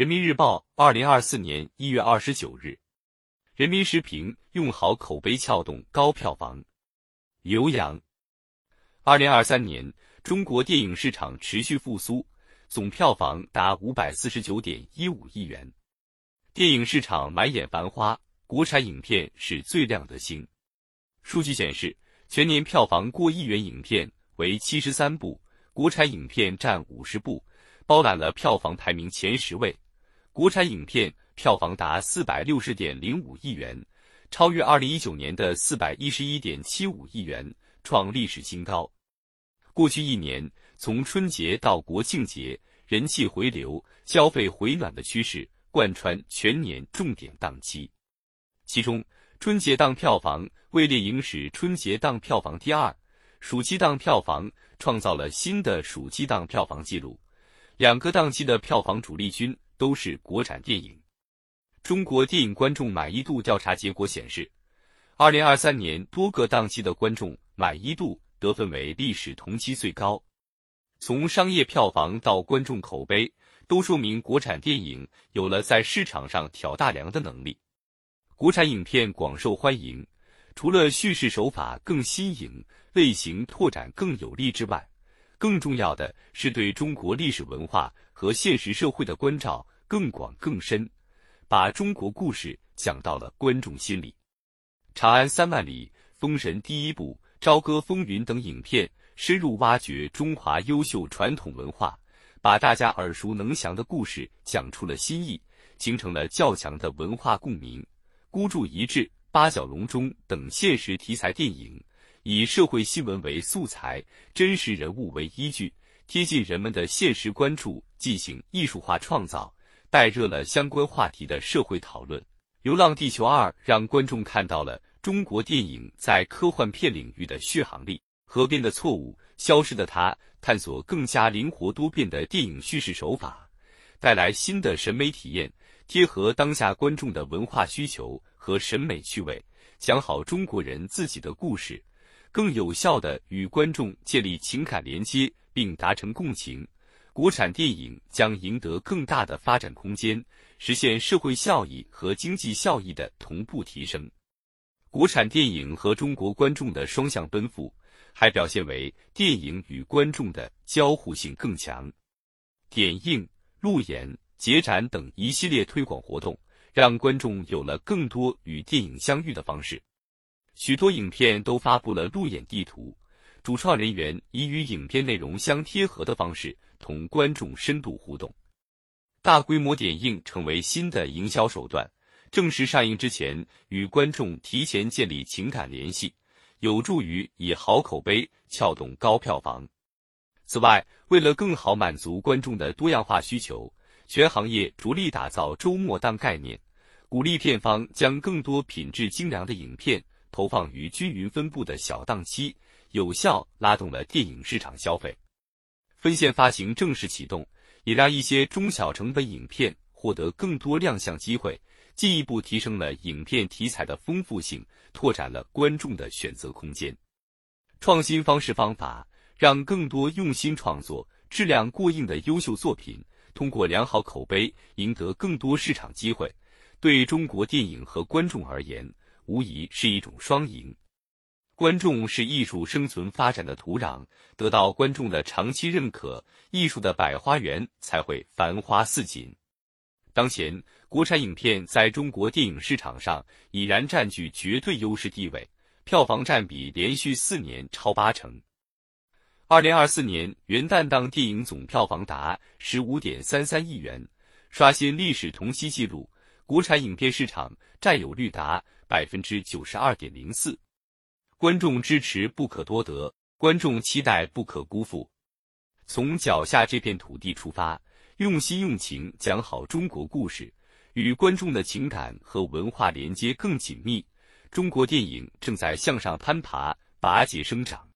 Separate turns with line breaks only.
人民日报，二零二四年一月二十九日。人民时评：用好口碑撬动高票房。刘洋。二零二三年，中国电影市场持续复苏，总票房达五百四十九点一五亿元。电影市场满眼繁花，国产影片是最亮的星。数据显示，全年票房过亿元影片为七十三部，国产影片占五十部，包揽了票房排名前十位。国产影片票房达四百六十点零五亿元，超越二零一九年的四百一十一点七五亿元，创历史新高。过去一年，从春节到国庆节，人气回流、消费回暖的趋势贯穿全年重点档期。其中，春节档票房位列影史春节档票房第二，暑期档票房创造了新的暑期档票房纪录，两个档期的票房主力军。都是国产电影。中国电影观众满意度调查结果显示，二零二三年多个档期的观众满意度得分为历史同期最高。从商业票房到观众口碑，都说明国产电影有了在市场上挑大梁的能力。国产影片广受欢迎，除了叙事手法更新颖、类型拓展更有力之外，更重要的是对中国历史文化和现实社会的关照。更广更深，把中国故事讲到了观众心里。《长安三万里》《封神第一部》《朝歌风云》等影片深入挖掘中华优秀传统文化，把大家耳熟能详的故事讲出了新意，形成了较强的文化共鸣。《孤注一掷》《八角笼中》等现实题材电影，以社会新闻为素材，真实人物为依据，贴近人们的现实关注，进行艺术化创造。带热了相关话题的社会讨论，《流浪地球二》让观众看到了中国电影在科幻片领域的续航力。《河边的错误》《消失的她》探索更加灵活多变的电影叙事手法，带来新的审美体验，贴合当下观众的文化需求和审美趣味，讲好中国人自己的故事，更有效的与观众建立情感连接，并达成共情。国产电影将赢得更大的发展空间，实现社会效益和经济效益的同步提升。国产电影和中国观众的双向奔赴，还表现为电影与观众的交互性更强。点映、路演、节展等一系列推广活动，让观众有了更多与电影相遇的方式。许多影片都发布了路演地图。主创人员以与影片内容相贴合的方式同观众深度互动，大规模点映成为新的营销手段。正式上映之前，与观众提前建立情感联系，有助于以好口碑撬动高票房。此外，为了更好满足观众的多样化需求，全行业着力打造周末档概念，鼓励片方将更多品质精良的影片投放于均匀分布的小档期。有效拉动了电影市场消费，分线发行正式启动，也让一些中小成本影片获得更多亮相机会，进一步提升了影片题材的丰富性，拓展了观众的选择空间。创新方式方法，让更多用心创作、质量过硬的优秀作品，通过良好口碑赢得更多市场机会，对中国电影和观众而言，无疑是一种双赢。观众是艺术生存发展的土壤，得到观众的长期认可，艺术的百花园才会繁花似锦。当前，国产影片在中国电影市场上已然占据绝对优势地位，票房占比连续四年超八成。二零二四年元旦档电影总票房达十五点三三亿元，刷新历史同期纪录，国产影片市场占有率达百分之九十二点零四。观众支持不可多得，观众期待不可辜负。从脚下这片土地出发，用心用情讲好中国故事，与观众的情感和文化连接更紧密。中国电影正在向上攀爬，拔节生长。